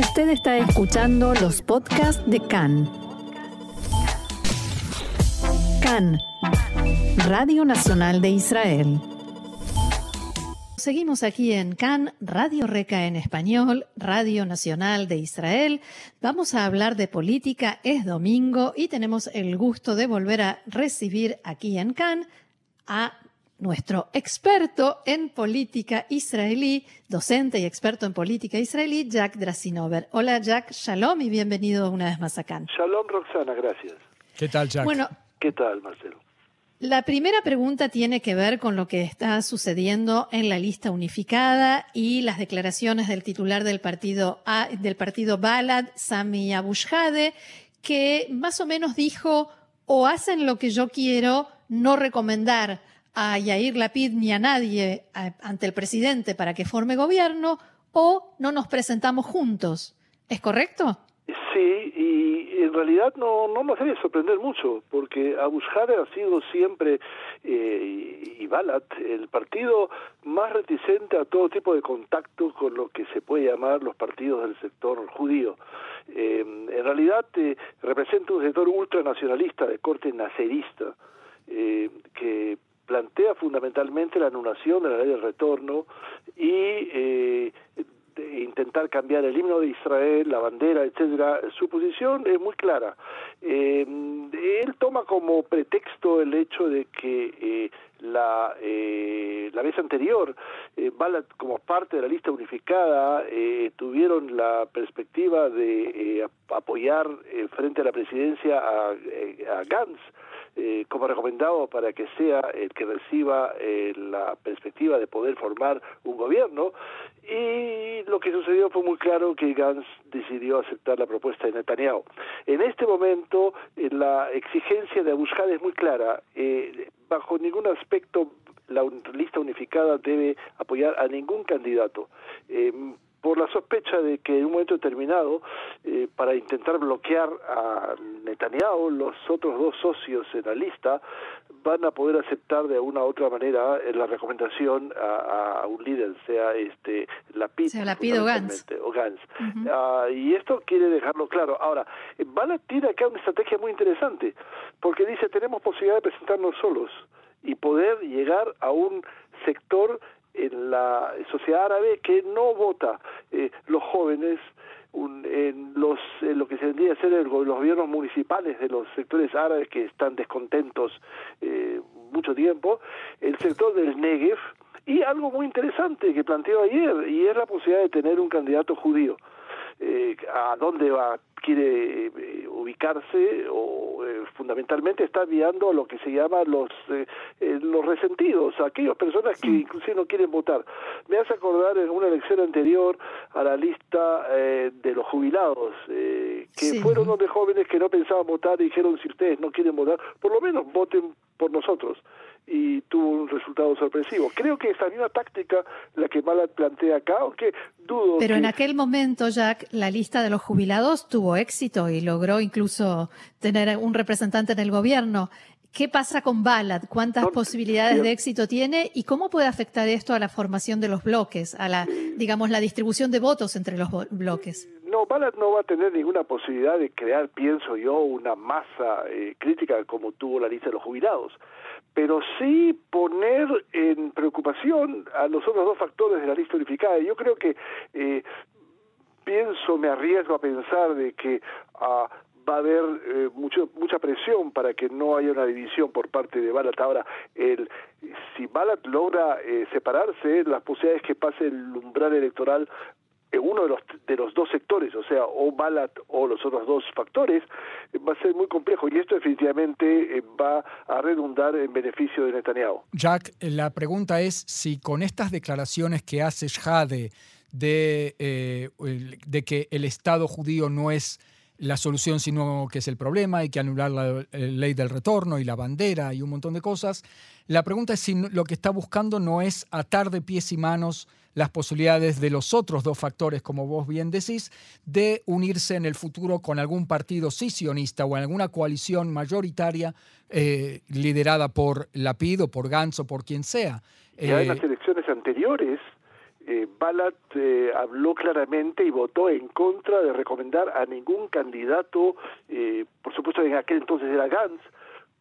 Usted está escuchando los podcasts de CAN. CAN, Radio Nacional de Israel. Seguimos aquí en CAN, Radio Reca en español, Radio Nacional de Israel. Vamos a hablar de política, es domingo y tenemos el gusto de volver a recibir aquí en CAN a nuestro experto en política israelí, docente y experto en política israelí, Jack Drasinover. Hola Jack, shalom y bienvenido una vez más a CAN. Shalom Roxana, gracias. ¿Qué tal Jack? Bueno, ¿Qué tal Marcelo? La primera pregunta tiene que ver con lo que está sucediendo en la lista unificada y las declaraciones del titular del partido, del partido Balad, Sami Abushade, que más o menos dijo o hacen lo que yo quiero, no recomendar a Yair Lapid ni a nadie ante el presidente para que forme gobierno, o no nos presentamos juntos. ¿Es correcto? Sí, y en realidad no, no nos debe sorprender mucho, porque Abu ha sido siempre, eh, y Balat, el partido más reticente a todo tipo de contacto con lo que se puede llamar los partidos del sector judío. Eh, en realidad eh, representa un sector ultranacionalista de corte nacerista, que plantea fundamentalmente la anulación de la ley del retorno y eh, intentar cambiar el himno de Israel, la bandera, etcétera, su posición es muy clara. Eh, él toma como pretexto el hecho de que eh, la, eh, la vez anterior, como parte de la lista unificada, eh, tuvieron la perspectiva de apoyar frente a la presidencia a Gantz, eh, como recomendado para que sea el que reciba eh, la perspectiva de poder formar un gobierno. Y lo que sucedió fue muy claro que Gantz decidió aceptar la propuesta de Netanyahu. En este momento eh, la exigencia de Abushad es muy clara, bajo ningún aspecto la lista unificada debe apoyar a ningún candidato por la sospecha de que en un momento determinado, eh, para intentar bloquear a Netanyahu, los otros dos socios en la lista van a poder aceptar de alguna u otra manera eh, la recomendación a, un líder, sea este Lapid, sea Lapid o Gantz. O Gantz. Ah, y esto quiere dejarlo claro. Ahora, van a tirar acá una estrategia muy interesante, porque dice tenemos posibilidad de presentarnos solos y poder llegar a un sector en la sociedad árabe que no vota eh, los jóvenes en los lo que se tendría a ser los gobiernos municipales de los sectores árabes que están descontentos eh, mucho tiempo el sector del Negev y algo muy interesante que planteó ayer y es la posibilidad de tener un candidato judío eh, a dónde va quiere eh, ubicarse o eh, fundamentalmente está guiando a lo que se llama los los resentidos, aquellas personas que inclusive no quieren votar. Me hace acordar en una elección anterior a la lista de los jubilados, que fueron unos de jóvenes que no pensaban votar y dijeron si ustedes no quieren votar, por lo menos voten por nosotros y tuvo un resultado sorpresivo. Creo que esa misma táctica la que Malat plantea acá, aunque dudo. Pero en aquel momento, Jack, la lista de los jubilados tuvo éxito y logró incluso tener un representante en el gobierno. ¿Qué pasa con Balad? ¿Cuántas posibilidades de éxito tiene? ¿Y cómo puede afectar esto a la formación de los bloques, a la, digamos, la distribución de votos entre los bloques? No, no va a tener ninguna posibilidad de crear, pienso yo, una masa eh, crítica como tuvo la lista de los jubilados pero sí poner en preocupación a los otros dos factores de la lista unificada. Yo creo que eh, pienso, me arriesgo a pensar de que ah, va a haber eh, mucha presión para que no haya una división por parte de Balat. Ahora, el, si Balat logra eh, separarse, las posibilidades que pase el umbral electoral uno de los, de los dos sectores, o sea, o Balat o los otros dos factores, va a ser muy complejo y esto definitivamente eh, va a redundar en beneficio de Netanyahu. Jack, la pregunta es si con estas declaraciones que hace Shade de, eh, de que el Estado judío no es la solución, sino que es el problema, hay que anular la, ley del retorno y la bandera y un montón de cosas. La pregunta es si lo que está buscando no es atar de pies y manos las posibilidades de los otros dos factores, como vos bien decís, de unirse en el futuro con algún partido sionista o en alguna coalición mayoritaria eh, liderada por Lapid o por Gantz o por quien sea. Ya en las elecciones anteriores eh, eh, habló claramente y votó en contra de recomendar a ningún candidato, eh, por supuesto en aquel entonces era Gantz,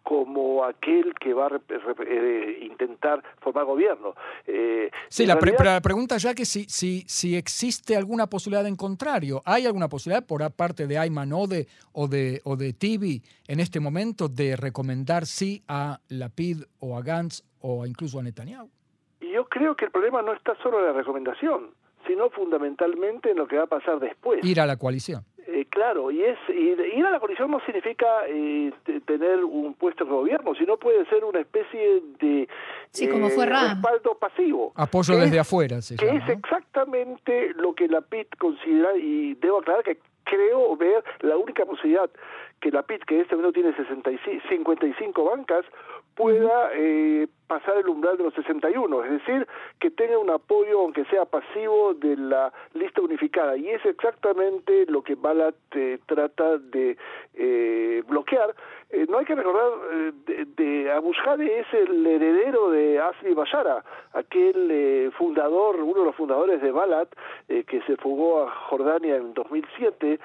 como aquel que va a eh, intentar formar gobierno. Eh, sí, la, pregunta ya que si, si, si existe alguna posibilidad en contrario, ¿hay alguna posibilidad por parte de Ayman Ode o de, o de Tibi en este momento de recomendar sí a Lapid o a Gantz o incluso a Netanyahu? Yo creo que el problema no está solo en la recomendación, sino fundamentalmente en lo que va a pasar después. Ir a la coalición. Eh, claro, y es ir a la coalición no significa eh, tener un puesto de gobierno, sino puede ser una especie de sí, como fue eh, respaldo pasivo. Apoyo desde afuera, se Que es exactamente lo que la PIT considera, y debo aclarar que creo ver la única posibilidad que la PIT, que en este momento tiene 65, 55 bancas, pueda eh, pasar el umbral de los 61, es decir, que tenga un apoyo, aunque sea pasivo, de la lista unificada. Y es exactamente lo que Balat eh, trata de eh, bloquear. Eh, no hay que recordar, de, de Abu es el heredero de Asli Bashara, aquel fundador, uno de los fundadores de Balat, que se fugó a Jordania en 2007,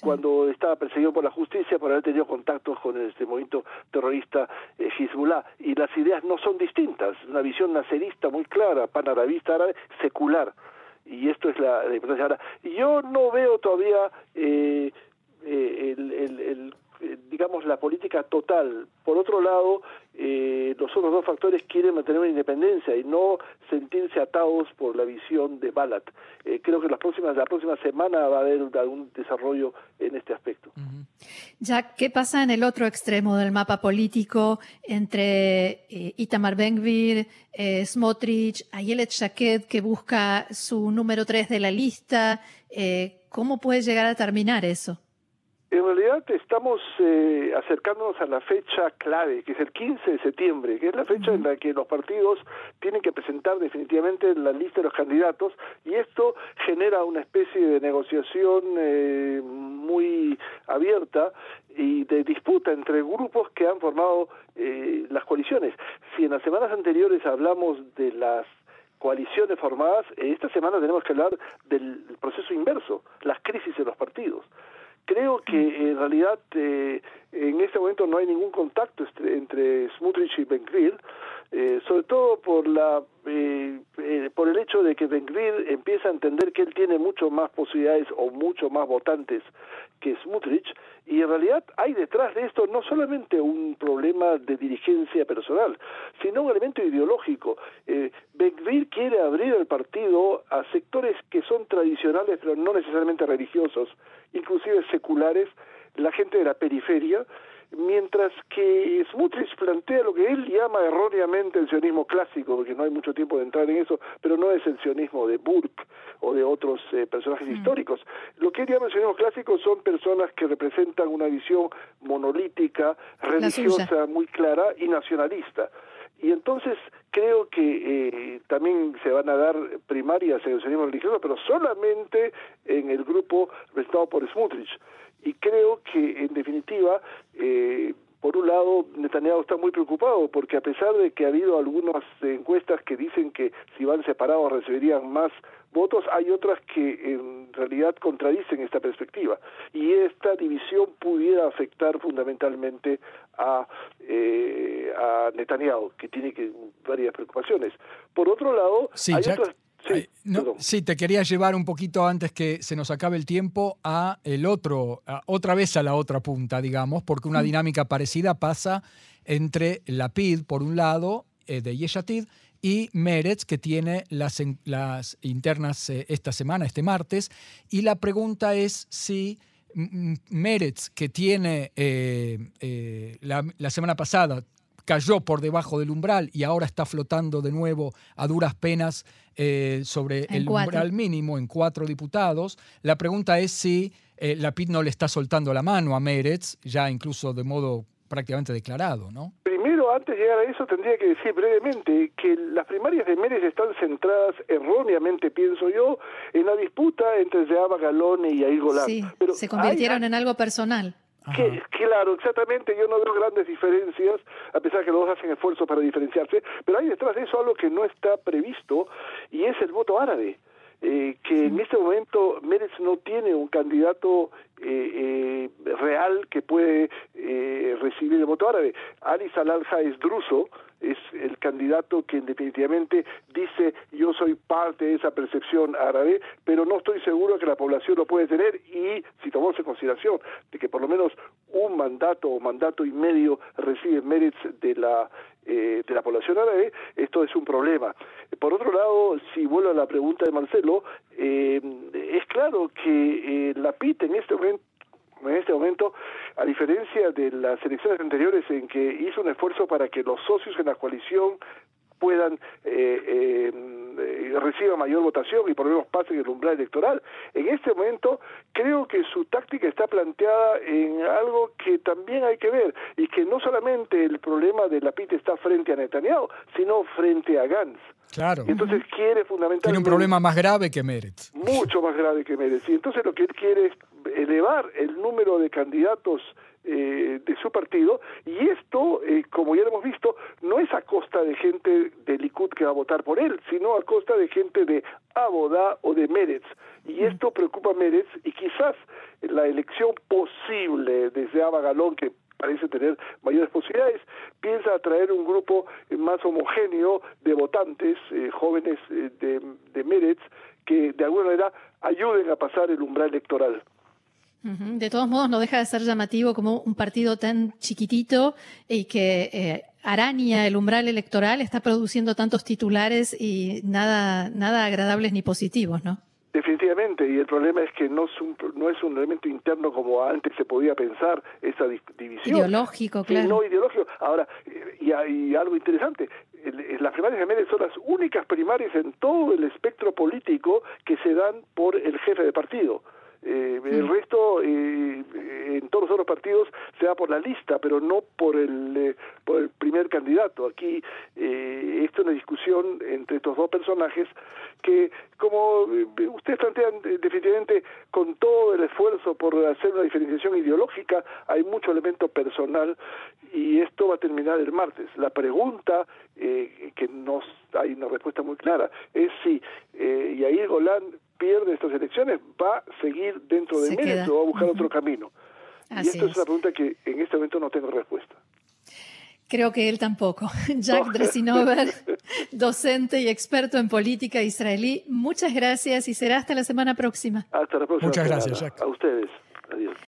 cuando estaba perseguido por la justicia por haber tenido contactos con este movimiento terrorista Hezbollah. Y las ideas no son distintas, una visión nacerista muy clara, panarabista árabe, secular. Y esto es la, importancia. Ahora, yo no veo todavía eh, eh, el, el, eh, digamos, la política total. Por otro lado, eh, los otros dos factores quieren mantener una independencia y no sentirse atados por la visión de Balat. Eh, creo que las próximas, la próxima semana va a haber algún desarrollo en este aspecto. Ya, ¿qué pasa en el otro extremo del mapa político entre eh, Itamar Ben-Gvir, eh, Smotrich, Ayelet Shaked, que busca su número 3 de la lista? ¿Cómo puede llegar a terminar eso? En realidad estamos eh, acercándonos a la fecha clave, que es el 15 de septiembre, que es la fecha en la que los partidos tienen que presentar definitivamente la lista de los candidatos y esto genera una especie de negociación eh, muy abierta y de disputa entre grupos que han formado eh, las coaliciones. Si en las semanas anteriores hablamos de las coaliciones formadas, esta semana tenemos que hablar del proceso inverso, las crisis de los partidos. Creo que en realidad eh, en este momento no hay ningún contacto entre, Smutrich y Ben eh, sobre todo por la eh, eh, por el hecho de que Ben empieza a entender que él tiene mucho más posibilidades o mucho más votantes que Smutrich y en realidad hay detrás de esto no solamente un problema de dirigencia personal, sino un elemento ideológico. Eh, quiere abrir el partido a sectores que son tradicionales pero no necesariamente religiosos, inclusive seculares, la gente de la periferia, mientras que Smutrich plantea lo que él llama erróneamente el sionismo clásico, porque no hay mucho tiempo de entrar en eso, pero no es el sionismo de Burke o de otros eh, personajes mm. históricos. Lo que él llama el sionismo clásico son personas que representan una visión monolítica, religiosa, muy clara y nacionalista. Y entonces creo que eh, también se van a dar primarias en el sionismo religioso, pero solamente en el grupo representado por Smutrich. Y creo que en definitiva eh, por un lado, Netanyahu está muy preocupado porque a pesar de que ha habido algunas encuestas que dicen que si van separados recibirían más votos, hay otras que en realidad contradicen esta perspectiva. Y esta división pudiera afectar fundamentalmente a, eh, a Netanyahu, que tiene que, varias preocupaciones. Por otro lado, hay otras Sí, te quería llevar un poquito antes que se nos acabe el tiempo a el otro, otra vez a la otra punta, digamos, porque una dinámica parecida pasa entre la PID, por un lado, eh, de Yeshatid, y Meretz, que tiene las, las internas eh, esta semana, este martes. Y la pregunta es si Meretz, que tiene eh, la, la semana pasada cayó por debajo del umbral y ahora está flotando de nuevo a duras penas eh, sobre el umbral mínimo en cuatro diputados. La pregunta es si eh, la PIT no le está soltando la mano a Meretz, ya incluso de modo prácticamente declarado, ¿no? Antes de llegar a eso, tendría que decir brevemente que las primarias de Meretz están centradas erróneamente, pienso yo, en la disputa entre Zeaba Galone y Air Golán. Sí, se convirtieron en algo personal Que, claro, exactamente, yo no veo grandes diferencias, a pesar de que los dos hacen esfuerzos para diferenciarse, pero hay detrás de eso algo que no está previsto y es el voto árabe. Eh, que en este momento Meretz no tiene un candidato eh, eh, real que puede recibir el voto árabe. Ali Salalja es druso, es el candidato que definitivamente dice yo soy parte de esa percepción árabe, pero no estoy seguro que la población lo puede tener y si tomamos en consideración de que por lo menos un mandato o mandato y medio recibe Meretz de la eh, de la población árabe, esto es un problema. Por otro lado, si vuelvo a la pregunta de Marcelo, eh, es claro que eh, la PIT en este momento en este momento, a diferencia de las elecciones anteriores en que hizo un esfuerzo para que los socios en la coalición puedan eh, eh, reciba mayor votación y por lo menos pasen el umbral electoral. En este momento creo que su táctica está planteada en algo que también hay que ver y que no solamente el problema de la PIT está frente a Netanyahu, sino frente a Gantz. Claro. Entonces quiere fundamentalmente... Tiene un problema más grave que Meretz. Mucho más grave que Meretz. Y entonces lo que él quiere es elevar el número de candidatos eh, de su partido y esto, eh, como ya lo hemos visto, no es a costa de gente de Likud que va a votar por él, sino a costa de gente de Abodá o de Meretz. Y esto preocupa a Meretz y quizás la elección posible desde Abagalón, que parece tener mayores posibilidades, piensa atraer un grupo más homogéneo de votantes, eh, jóvenes de, de Meretz, que de alguna manera ayuden a pasar el umbral electoral. De todos modos, no deja de ser llamativo como un partido tan chiquitito y que eh, araña el umbral electoral está produciendo tantos titulares y nada, nada agradables ni positivos, ¿no? Definitivamente, y el problema es que no es un, no es un elemento interno como antes se podía pensar, esa división. Ideológico, claro. no ideológico. Ahora, y hay algo interesante, las primarias de Medes son las únicas primarias en todo el espectro político que se dan por el jefe de partido. Eh, el resto, eh, en todos los otros partidos, se da por la lista, pero no por el, eh, por el primer candidato. Aquí eh, esto es una discusión entre estos dos personajes que, como ustedes plantean, definitivamente con todo el esfuerzo por hacer una diferenciación ideológica, hay mucho elemento personal y esto va a terminar el martes. La pregunta, que no hay una respuesta muy clara, es si Yair Golan pierde estas elecciones, va a seguir dentro de Meretz o va a buscar otro camino. y esto es. una pregunta que en este momento no tengo respuesta. Creo que él tampoco. Jack Dresinover, docente y experto en política israelí, muchas gracias y será hasta la semana próxima. Hasta la próxima. Muchas gracias, Jack. A ustedes. Adiós.